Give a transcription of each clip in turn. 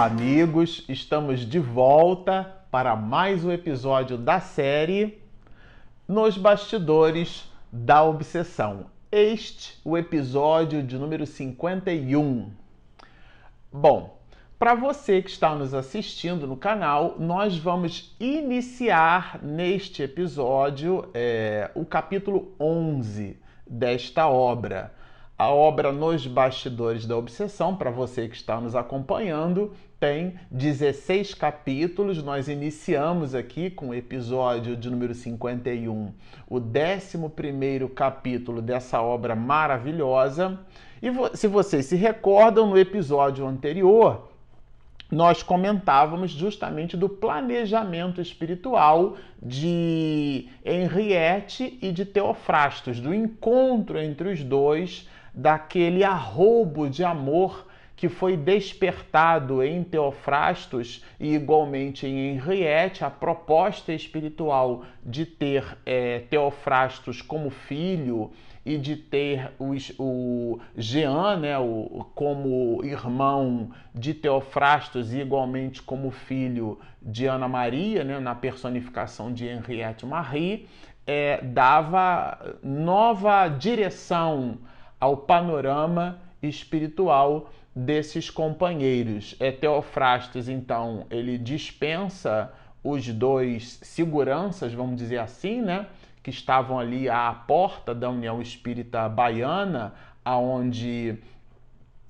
Olá, amigos! Estamos de volta para mais um episódio da série Nos Bastidores da Obsessão. Este o episódio de número 51. Bom, para você que está nos assistindo no canal, nós vamos iniciar neste episódio é, o capítulo 11 desta obra a obra Nos Bastidores da Obsessão, para você que está nos acompanhando, tem 16 capítulos. Nós iniciamos aqui com o episódio de número 51, o 11 capítulo dessa obra maravilhosa. E se vocês se recordam, no episódio anterior, nós comentávamos justamente do planejamento espiritual de Henriette e de Teofrastos, do encontro entre os dois daquele arrobo de amor que foi despertado em Teofrastos e igualmente em Henriette, a proposta espiritual de ter é, Teofrastos como filho e de ter o, o Jean né, o, como irmão de Teofrastos e igualmente como filho de Ana Maria, né, na personificação de Henriette Marie, é, dava nova direção ao panorama espiritual desses companheiros. É Teofrastes, então, ele dispensa os dois seguranças, vamos dizer assim, né, que estavam ali à porta da União Espírita Baiana, aonde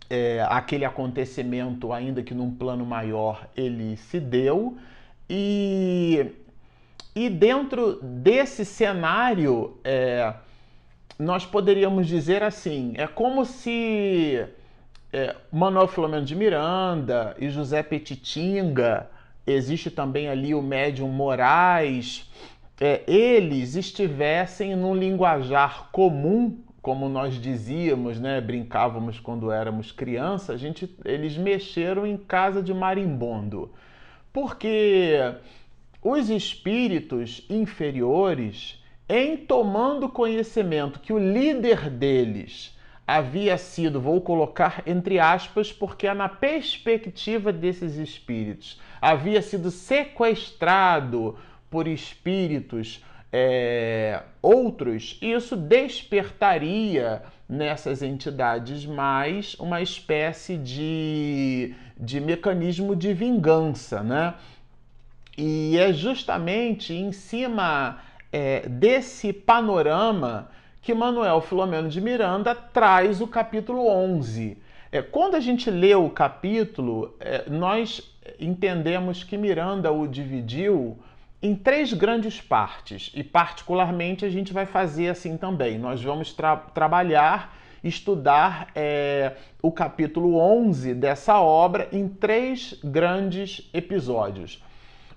é, aquele acontecimento, ainda que num plano maior, ele se deu. E, e dentro desse cenário, é, nós poderíamos dizer assim: é como se é, Manuel Filomeno de Miranda e José Petitinga, existe também ali o médium Moraes, é, eles estivessem num linguajar comum, como nós dizíamos, né, brincávamos quando éramos crianças, a gente, eles mexeram em casa de marimbondo. Porque os espíritos inferiores em tomando conhecimento que o líder deles havia sido, vou colocar entre aspas, porque é na perspectiva desses espíritos, havia sido sequestrado por espíritos é, outros, isso despertaria nessas entidades mais uma espécie de, de mecanismo de vingança, né? E é justamente em cima é, desse panorama que Manuel Filomeno de Miranda traz o capítulo 11. É, quando a gente lê o capítulo, é, nós entendemos que Miranda o dividiu em três grandes partes e, particularmente, a gente vai fazer assim também. Nós vamos tra trabalhar, estudar é, o capítulo 11 dessa obra em três grandes episódios.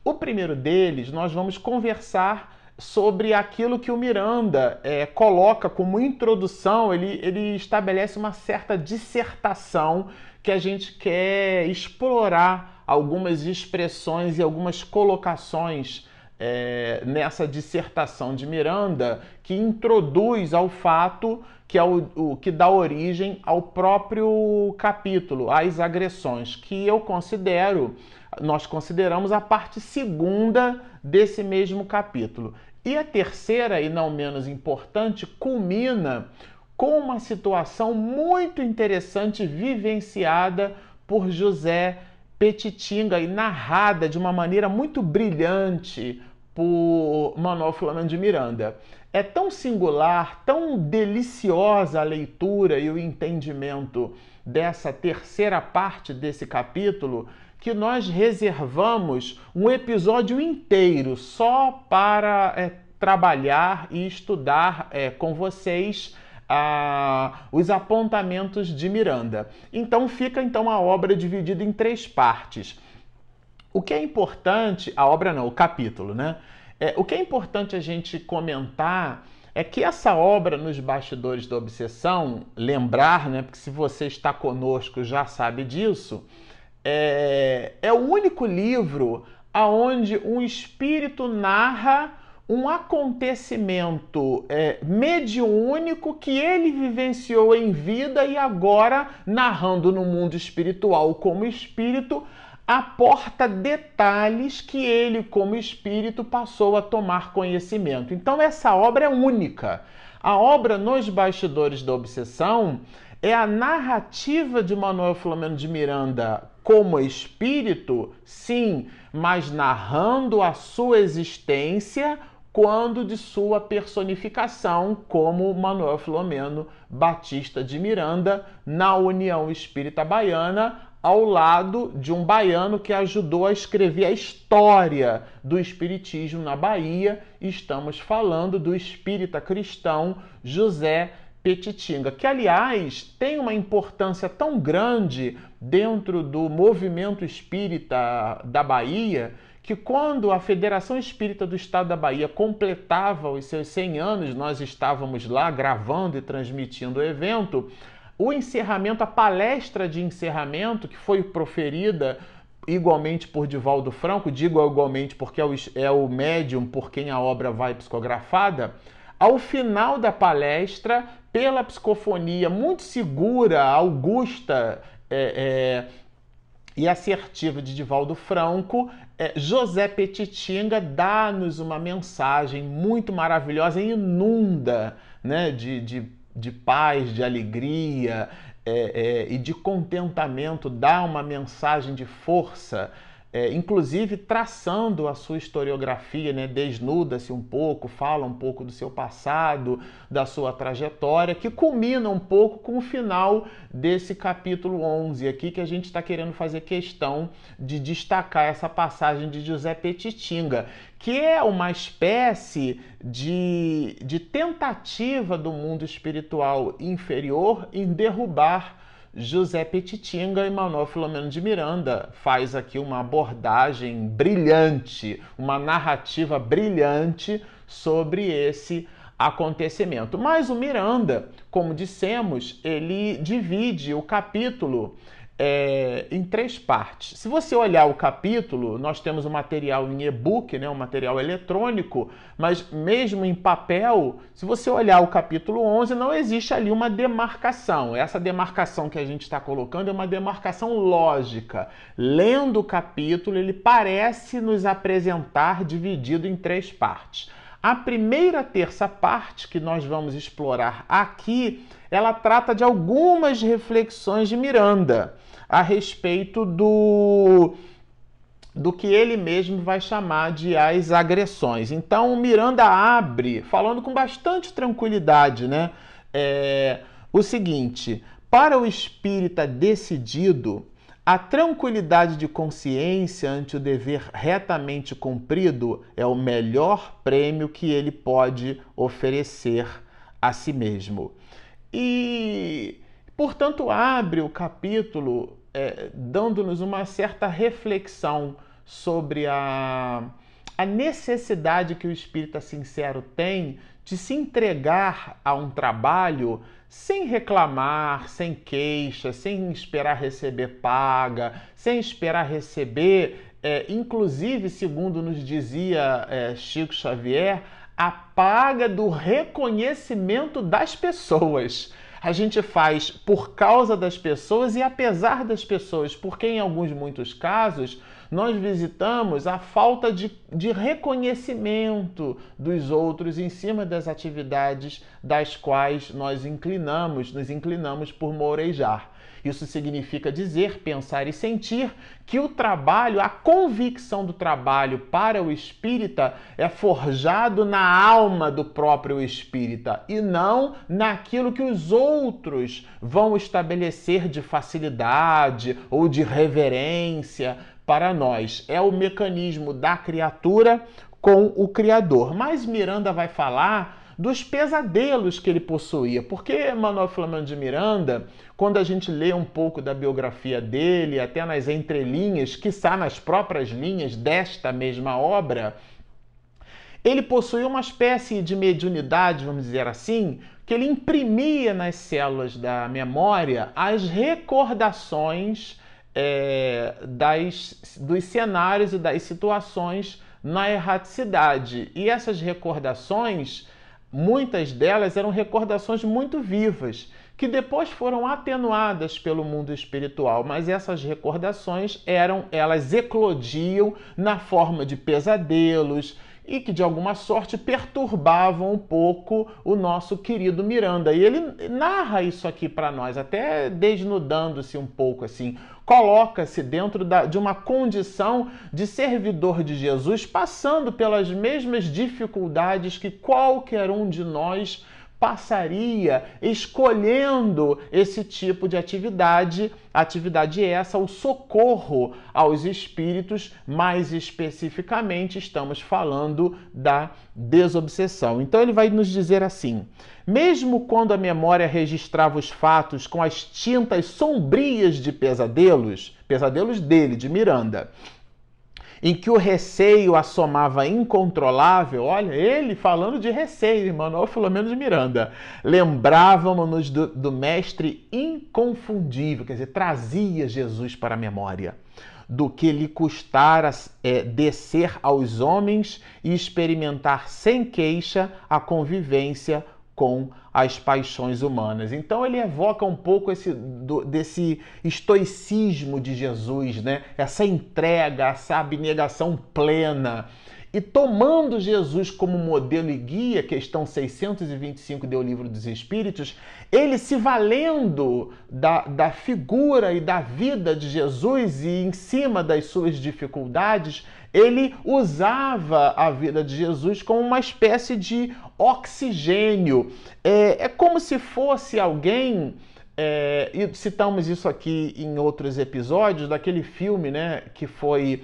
O primeiro deles, nós vamos conversar sobre aquilo que o Miranda é, coloca como introdução, ele, ele estabelece uma certa dissertação que a gente quer explorar algumas expressões e algumas colocações é, nessa dissertação de Miranda que introduz ao fato que é o, o, que dá origem ao próprio capítulo, às agressões, que eu considero, nós consideramos a parte segunda desse mesmo capítulo. E a terceira, e não menos importante, culmina com uma situação muito interessante vivenciada por José Petitinga e narrada de uma maneira muito brilhante por Manuel Filomeno de Miranda. É tão singular, tão deliciosa a leitura e o entendimento dessa terceira parte desse capítulo que nós reservamos um episódio inteiro só para é, trabalhar e estudar é, com vocês ah, os apontamentos de Miranda. Então fica então a obra dividida em três partes. O que é importante, a obra não, o capítulo, né? É, o que é importante a gente comentar é que essa obra nos bastidores da obsessão, lembrar, né? Porque se você está conosco já sabe disso é, é o único livro aonde um espírito narra um acontecimento é, mediúnico que ele vivenciou em vida e agora narrando no mundo espiritual como espírito aporta detalhes que ele, como espírito, passou a tomar conhecimento. Então, essa obra é única. A obra Nos Bastidores da Obsessão é a narrativa de Manuel Filomeno de Miranda como espírito, sim, mas narrando a sua existência quando de sua personificação como Manuel Filomeno Batista de Miranda na União Espírita Baiana, ao lado de um baiano que ajudou a escrever a história do espiritismo na Bahia. Estamos falando do espírita cristão José Petitinga, que aliás tem uma importância tão grande dentro do movimento espírita da Bahia que quando a Federação Espírita do Estado da Bahia completava os seus 100 anos, nós estávamos lá gravando e transmitindo o evento, o encerramento, a palestra de encerramento que foi proferida igualmente por Divaldo Franco, digo igualmente porque é o, é o médium por quem a obra vai psicografada, ao final da palestra, pela psicofonia muito segura, augusta é, é, e assertiva de Divaldo Franco, é, José Petitinga dá-nos uma mensagem muito maravilhosa e inunda né, de, de de paz, de alegria é, é, e de contentamento, dá uma mensagem de força é, inclusive traçando a sua historiografia, né? desnuda-se um pouco, fala um pouco do seu passado, da sua trajetória, que culmina um pouco com o final desse capítulo 11 aqui, que a gente está querendo fazer questão de destacar essa passagem de José Petitinga, que é uma espécie de, de tentativa do mundo espiritual inferior em derrubar José Petitinga e Manuel Filomeno de Miranda faz aqui uma abordagem brilhante, uma narrativa brilhante sobre esse acontecimento. Mas o Miranda, como dissemos, ele divide o capítulo é, em três partes. Se você olhar o capítulo, nós temos o material em e-book, né, um material eletrônico, mas mesmo em papel, se você olhar o capítulo 11, não existe ali uma demarcação. Essa demarcação que a gente está colocando é uma demarcação lógica. Lendo o capítulo, ele parece nos apresentar dividido em três partes. A primeira terça parte que nós vamos explorar aqui, ela trata de algumas reflexões de Miranda a respeito do do que ele mesmo vai chamar de as agressões. Então, Miranda abre, falando com bastante tranquilidade, né? É, o seguinte: para o espírita decidido, a tranquilidade de consciência ante o dever retamente cumprido é o melhor prêmio que ele pode oferecer a si mesmo. E, portanto, abre o capítulo é, dando-nos uma certa reflexão sobre a, a necessidade que o espírita sincero tem de se entregar a um trabalho sem reclamar, sem queixa, sem esperar receber paga, sem esperar receber, é, inclusive, segundo nos dizia é, Chico Xavier, a paga do reconhecimento das pessoas. A gente faz por causa das pessoas e apesar das pessoas, porque em alguns muitos casos nós visitamos a falta de, de reconhecimento dos outros em cima das atividades das quais nós inclinamos, nos inclinamos por morejar. Isso significa dizer, pensar e sentir que o trabalho, a convicção do trabalho para o espírita é forjado na alma do próprio espírita e não naquilo que os outros vão estabelecer de facilidade ou de reverência para nós. É o mecanismo da criatura com o Criador. Mas Miranda vai falar dos pesadelos que ele possuía. Porque Manuel Flamengo de Miranda, quando a gente lê um pouco da biografia dele, até nas entrelinhas, que está nas próprias linhas desta mesma obra, ele possuía uma espécie de mediunidade, vamos dizer assim, que ele imprimia nas células da memória as recordações é, das, dos cenários e das situações na erraticidade. E essas recordações muitas delas eram recordações muito vivas, que depois foram atenuadas pelo mundo espiritual, mas essas recordações eram, elas eclodiam na forma de pesadelos, e que de alguma sorte perturbavam um pouco o nosso querido Miranda. E ele narra isso aqui para nós, até desnudando-se um pouco assim, coloca-se dentro da, de uma condição de servidor de Jesus, passando pelas mesmas dificuldades que qualquer um de nós passaria escolhendo esse tipo de atividade, atividade essa, o socorro aos espíritos, mais especificamente estamos falando da desobsessão. Então ele vai nos dizer assim: mesmo quando a memória registrava os fatos com as tintas sombrias de pesadelos, pesadelos dele, de Miranda, em que o receio assomava incontrolável, olha, ele falando de receio, Manuel Filomeno de Miranda, lembrávamos-nos do, do mestre inconfundível, quer dizer, trazia Jesus para a memória do que lhe custara é, descer aos homens e experimentar sem queixa a convivência com as paixões humanas. Então ele evoca um pouco esse do, desse estoicismo de Jesus, né? Essa entrega, essa abnegação plena. E tomando Jesus como modelo e guia, questão 625 do Livro dos Espíritos, ele se valendo da, da figura e da vida de Jesus e em cima das suas dificuldades, ele usava a vida de Jesus como uma espécie de oxigênio. É, é como se fosse alguém. É, e citamos isso aqui em outros episódios daquele filme, né, que foi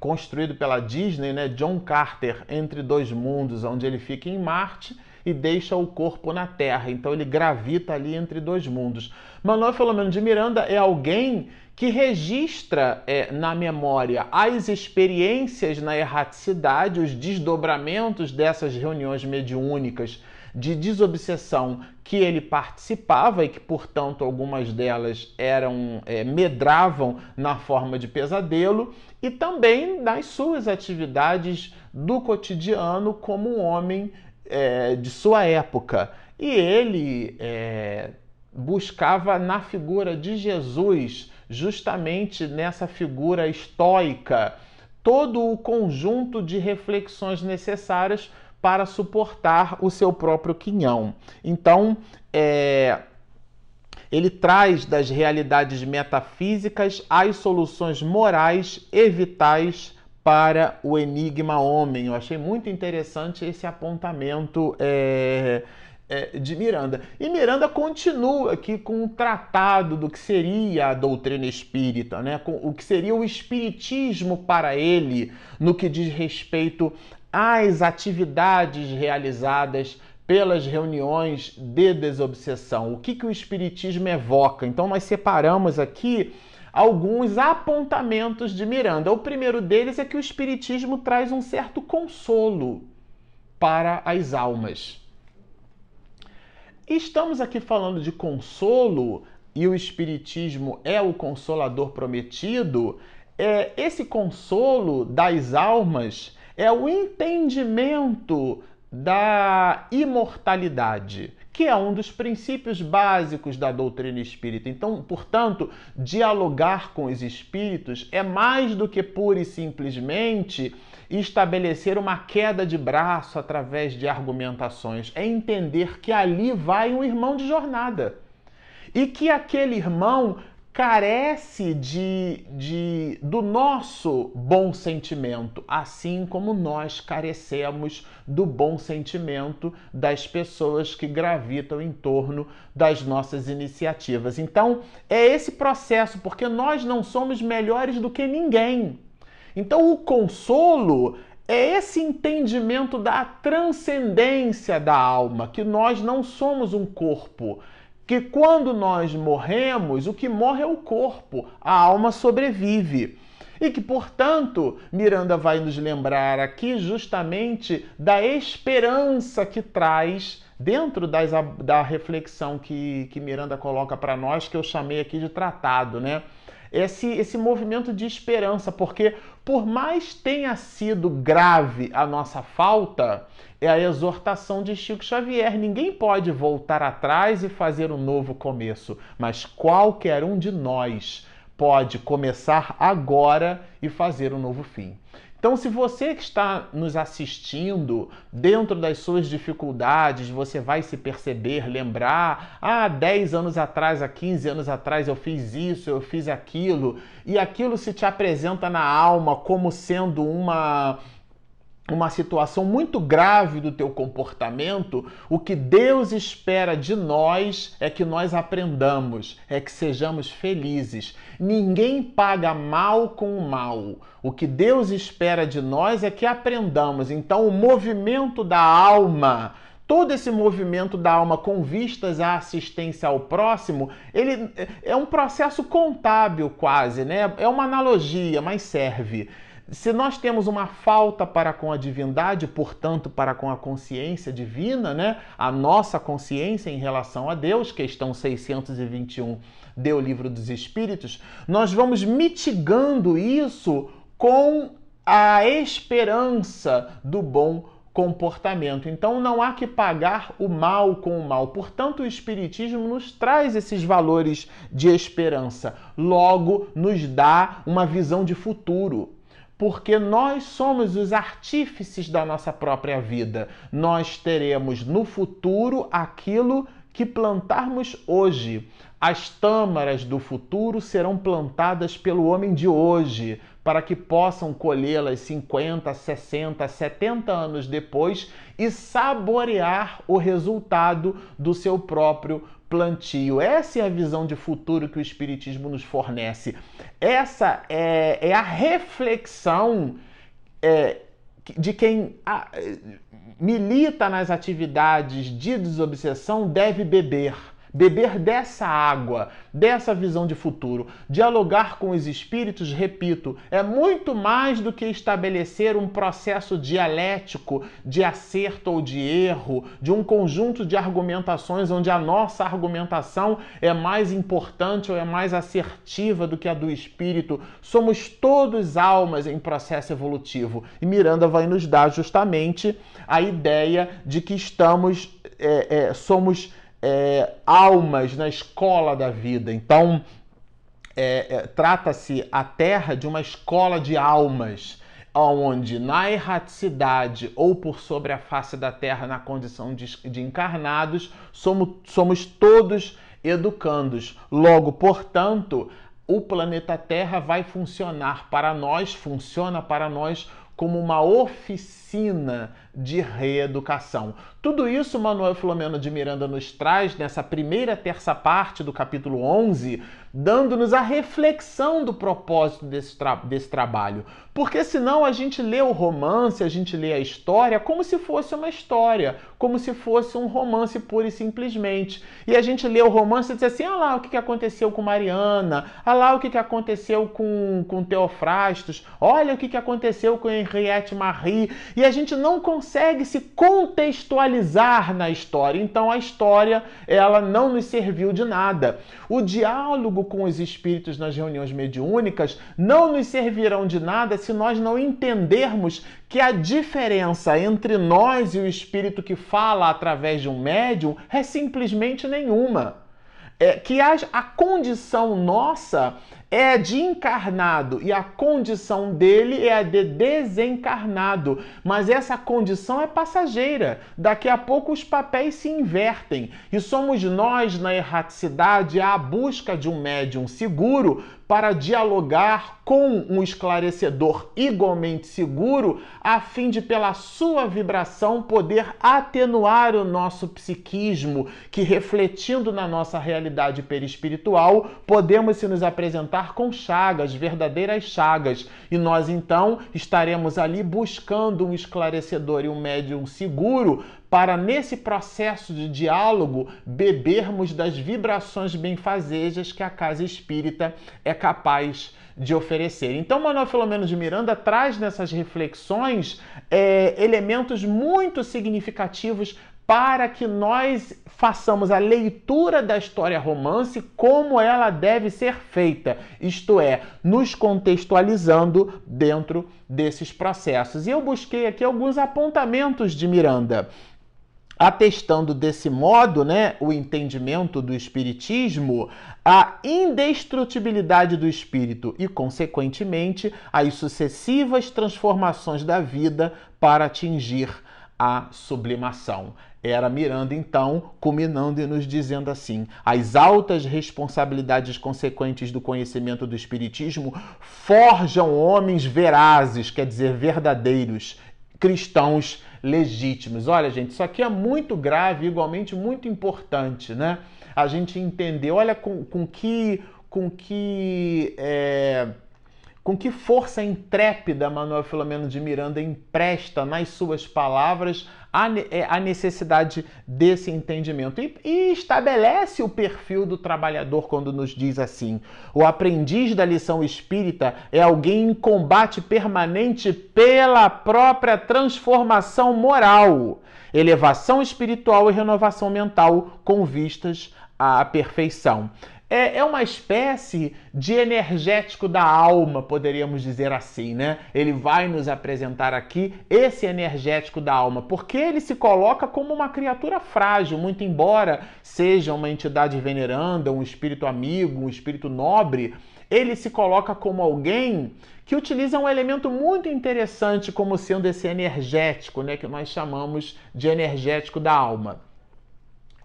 construído pela Disney, né, John Carter, Entre Dois Mundos, onde ele fica em Marte e deixa o corpo na Terra. Então ele gravita ali entre dois mundos. Manuel Filomeno de Miranda é alguém que registra é, na memória as experiências na erraticidade, os desdobramentos dessas reuniões mediúnicas de desobsessão que ele participava e que, portanto, algumas delas eram é, medravam na forma de pesadelo e também nas suas atividades do cotidiano como um homem é, de sua época. E ele é, buscava na figura de Jesus, justamente nessa figura estoica, todo o conjunto de reflexões necessárias para suportar o seu próprio quinhão. Então, é, ele traz das realidades metafísicas as soluções morais e vitais para o enigma homem. Eu achei muito interessante esse apontamento é, é, de Miranda. E Miranda continua aqui com um tratado do que seria a doutrina espírita, né? com o que seria o espiritismo para ele no que diz respeito às atividades realizadas pelas reuniões de desobsessão. O que, que o espiritismo evoca? Então nós separamos aqui alguns apontamentos de Miranda. O primeiro deles é que o Espiritismo traz um certo consolo para as almas. Estamos aqui falando de consolo e o Espiritismo é o consolador prometido. É, esse consolo das almas é o entendimento da imortalidade que é um dos princípios básicos da doutrina espírita. Então, portanto, dialogar com os espíritos é mais do que pura e simplesmente estabelecer uma queda de braço através de argumentações. É entender que ali vai um irmão de jornada. E que aquele irmão carece de, de, do nosso bom sentimento, assim como nós carecemos do bom sentimento das pessoas que gravitam em torno das nossas iniciativas. Então, é esse processo, porque nós não somos melhores do que ninguém. Então, o consolo é esse entendimento da transcendência da alma, que nós não somos um corpo que quando nós morremos, o que morre é o corpo, a alma sobrevive. E que, portanto, Miranda vai nos lembrar aqui justamente da esperança que traz dentro das, da reflexão que, que Miranda coloca para nós, que eu chamei aqui de tratado, né? Esse, esse movimento de esperança, porque por mais tenha sido grave a nossa falta, é a exortação de Chico Xavier. Ninguém pode voltar atrás e fazer um novo começo, mas qualquer um de nós pode começar agora e fazer um novo fim. Então, se você que está nos assistindo, dentro das suas dificuldades, você vai se perceber, lembrar, ah, 10 anos atrás, há 15 anos atrás eu fiz isso, eu fiz aquilo, e aquilo se te apresenta na alma como sendo uma uma situação muito grave do teu comportamento, o que Deus espera de nós é que nós aprendamos, é que sejamos felizes. Ninguém paga mal com mal. O que Deus espera de nós é que aprendamos. Então, o movimento da alma, todo esse movimento da alma com vistas à assistência ao próximo, ele é um processo contábil quase, né? É uma analogia, mas serve. Se nós temos uma falta para com a divindade, portanto, para com a consciência divina, né? A nossa consciência em relação a Deus, questão 621 do Livro dos Espíritos, nós vamos mitigando isso com a esperança do bom comportamento. Então não há que pagar o mal com o mal. Portanto, o Espiritismo nos traz esses valores de esperança. Logo, nos dá uma visão de futuro porque nós somos os artífices da nossa própria vida. Nós teremos no futuro aquilo que plantarmos hoje. As tâmaras do futuro serão plantadas pelo homem de hoje, para que possam colhê-las 50, 60, 70 anos depois e saborear o resultado do seu próprio plantio. Essa é a visão de futuro que o Espiritismo nos fornece. Essa é, é a reflexão é, de quem a, milita nas atividades de desobsessão deve beber beber dessa água, dessa visão de futuro. Dialogar com os espíritos, repito, é muito mais do que estabelecer um processo dialético de acerto ou de erro, de um conjunto de argumentações onde a nossa argumentação é mais importante ou é mais assertiva do que a do espírito. Somos todos almas em processo evolutivo. E Miranda vai nos dar justamente a ideia de que estamos, é, é, somos é, almas na escola da vida. Então, é, é, trata-se a Terra de uma escola de almas, onde na erraticidade ou por sobre a face da Terra, na condição de, de encarnados, somos, somos todos educandos. Logo, portanto, o planeta Terra vai funcionar para nós, funciona para nós como uma oficina de reeducação. Tudo isso Manuel Filomeno de Miranda nos traz nessa primeira terça parte do capítulo 11, dando-nos a reflexão do propósito desse, tra desse trabalho. Porque senão a gente lê o romance, a gente lê a história como se fosse uma história, como se fosse um romance pura e simplesmente. E a gente lê o romance e diz assim: ah lá o que aconteceu com Mariana, ah lá o que aconteceu com, com Teofrastos, olha o que aconteceu com Henriette Marie. E a gente não consegue se contextualizar na história. Então a história, ela não nos serviu de nada. O diálogo com os espíritos nas reuniões mediúnicas não nos servirão de nada se nós não entendermos que a diferença entre nós e o espírito que fala através de um médium é simplesmente nenhuma. É, que a, a condição nossa é de encarnado e a condição dele é a de desencarnado. Mas essa condição é passageira. Daqui a pouco os papéis se invertem e somos nós, na erraticidade, à busca de um médium seguro para dialogar com um esclarecedor igualmente seguro, a fim de, pela sua vibração, poder atenuar o nosso psiquismo, que refletindo na nossa realidade perispiritual, podemos se nos apresentar com chagas, verdadeiras chagas, e nós então estaremos ali buscando um esclarecedor e um médium seguro para, nesse processo de diálogo, bebermos das vibrações benfazejas que a casa espírita é capaz de oferecer. Então, Manuel Filomeno de Miranda traz nessas reflexões é, elementos muito significativos para que nós façamos a leitura da história romance como ela deve ser feita, isto é, nos contextualizando dentro desses processos. E eu busquei aqui alguns apontamentos de Miranda atestando desse modo, né, o entendimento do espiritismo, a indestrutibilidade do espírito e, consequentemente, as sucessivas transformações da vida para atingir a sublimação. Era Miranda, então, culminando e nos dizendo assim: as altas responsabilidades consequentes do conhecimento do Espiritismo forjam homens verazes, quer dizer, verdadeiros, cristãos legítimos. Olha, gente, isso aqui é muito grave, igualmente muito importante, né? A gente entender, olha com, com que. Com que é, com que força intrépida Manuel Filomeno de Miranda empresta nas suas palavras a, é, a necessidade desse entendimento? E, e, estabelece o perfil do trabalhador quando nos diz assim: o aprendiz da lição espírita é alguém em combate permanente pela própria transformação moral, elevação espiritual e renovação mental com vistas à perfeição é, é uma espécie de energético da alma, poderíamos dizer assim, né? Ele vai nos apresentar aqui esse energético da alma, porque ele se coloca como uma criatura frágil, muito embora seja uma entidade veneranda, um espírito amigo, um espírito nobre, ele se coloca como alguém que utiliza um elemento muito interessante como sendo esse energético, né, que nós chamamos de energético da alma.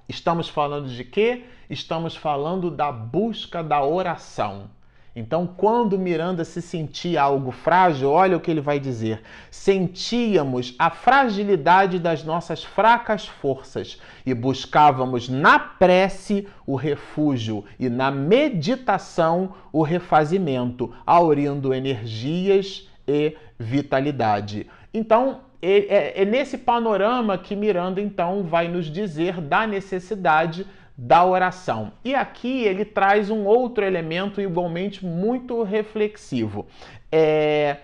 Estamos falando de quê? Estamos falando da busca da oração. Então, quando Miranda se sentia algo frágil, olha o que ele vai dizer: sentíamos a fragilidade das nossas fracas forças e buscávamos na prece o refúgio e na meditação o refazimento, aurindo energias e vitalidade. Então, é, é nesse panorama que Miranda então vai nos dizer da necessidade da oração. E aqui ele traz um outro elemento igualmente muito reflexivo. É,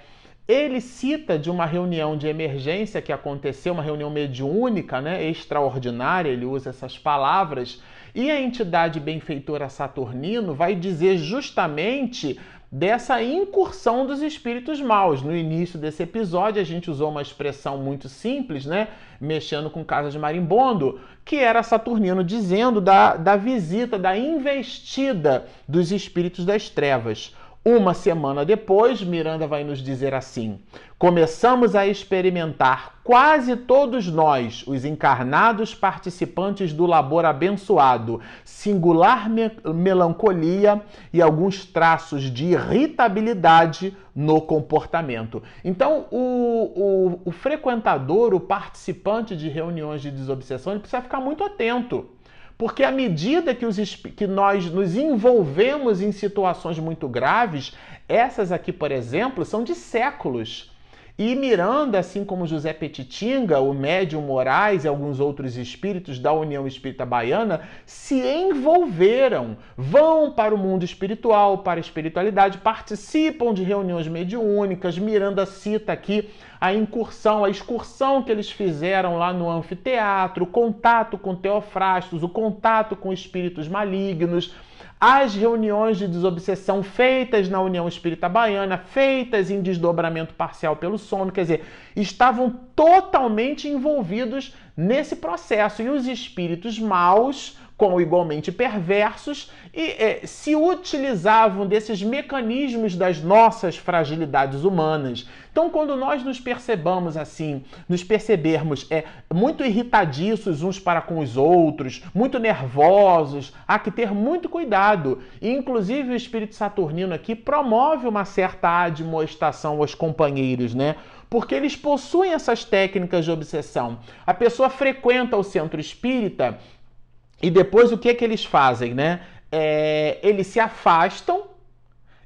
ele cita de uma reunião de emergência que aconteceu, uma reunião mediúnica, né, extraordinária, ele usa essas palavras, e a entidade benfeitora Saturnino vai dizer justamente dessa incursão dos espíritos maus. No início desse episódio, a gente usou uma expressão muito simples, né? Mexendo com casa de marimbondo, que era Saturnino dizendo da, da visita, da investida dos espíritos das trevas. Uma semana depois, Miranda vai nos dizer assim: começamos a experimentar quase todos nós, os encarnados participantes do labor abençoado, singular me melancolia e alguns traços de irritabilidade no comportamento. Então, o, o, o frequentador, o participante de reuniões de desobsessão, ele precisa ficar muito atento porque à medida que, os, que nós nos envolvemos em situações muito graves, essas aqui, por exemplo, são de séculos. E Miranda, assim como José Petitinga, o médium Moraes e alguns outros espíritos da União Espírita Baiana, se envolveram, vão para o mundo espiritual, para a espiritualidade, participam de reuniões mediúnicas. Miranda cita aqui a incursão, a excursão que eles fizeram lá no anfiteatro, o contato com teofrastos, o contato com espíritos malignos as reuniões de desobsessão feitas na União Espírita Baiana, feitas em desdobramento parcial pelo sono, quer dizer, estavam totalmente envolvidos nesse processo. E os espíritos maus como igualmente perversos, e é, se utilizavam desses mecanismos das nossas fragilidades humanas. Então, quando nós nos percebamos assim, nos percebermos é, muito irritadiços uns para com os outros, muito nervosos, há que ter muito cuidado. E, inclusive, o espírito saturnino aqui promove uma certa admoestação aos companheiros, né? porque eles possuem essas técnicas de obsessão. A pessoa frequenta o centro espírita e depois o que é que eles fazem, né? É, eles se afastam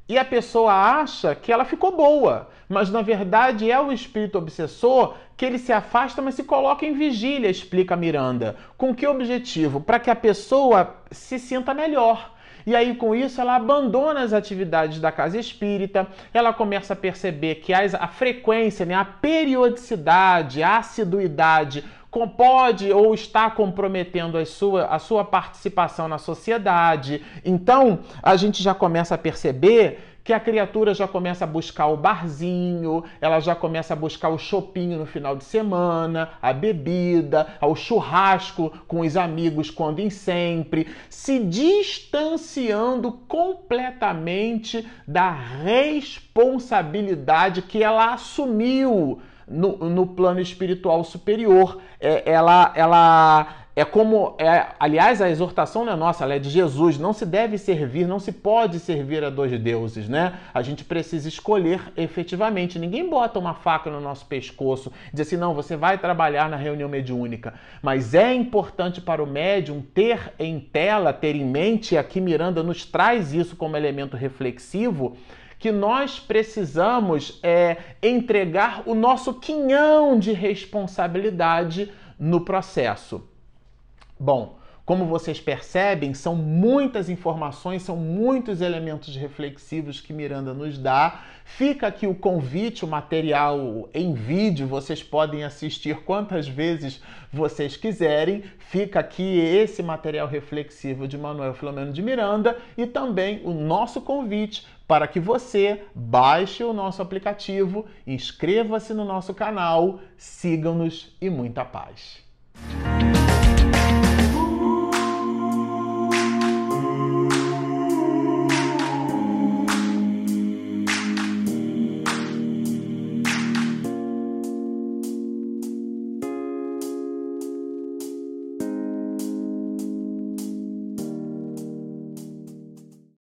e a pessoa acha que ela ficou boa, mas na verdade é o espírito obsessor que ele se afasta, mas se coloca em vigília, explica Miranda. Com que objetivo? Para que a pessoa se sinta melhor. E aí, com isso, ela abandona as atividades da casa espírita, ela começa a perceber que a frequência, né, a periodicidade, a assiduidade pode ou está comprometendo a sua, a sua participação na sociedade. Então, a gente já começa a perceber que a criatura já começa a buscar o barzinho, ela já começa a buscar o shopping no final de semana, a bebida, o churrasco com os amigos quando em sempre, se distanciando completamente da responsabilidade que ela assumiu no, no plano espiritual superior. É, ela, ela é como, é, aliás, a exortação não é nossa, ela é de Jesus. Não se deve servir, não se pode servir a dois deuses, né? A gente precisa escolher efetivamente. Ninguém bota uma faca no nosso pescoço diz assim, não, você vai trabalhar na reunião mediúnica. Mas é importante para o médium ter em tela, ter em mente, aqui Miranda nos traz isso como elemento reflexivo, que nós precisamos é, entregar o nosso quinhão de responsabilidade no processo. Bom, como vocês percebem, são muitas informações, são muitos elementos reflexivos que Miranda nos dá. Fica aqui o convite, o material em vídeo, vocês podem assistir quantas vezes vocês quiserem. Fica aqui esse material reflexivo de Manuel Filomeno de Miranda e também o nosso convite para que você baixe o nosso aplicativo, inscreva-se no nosso canal, siga-nos e muita paz.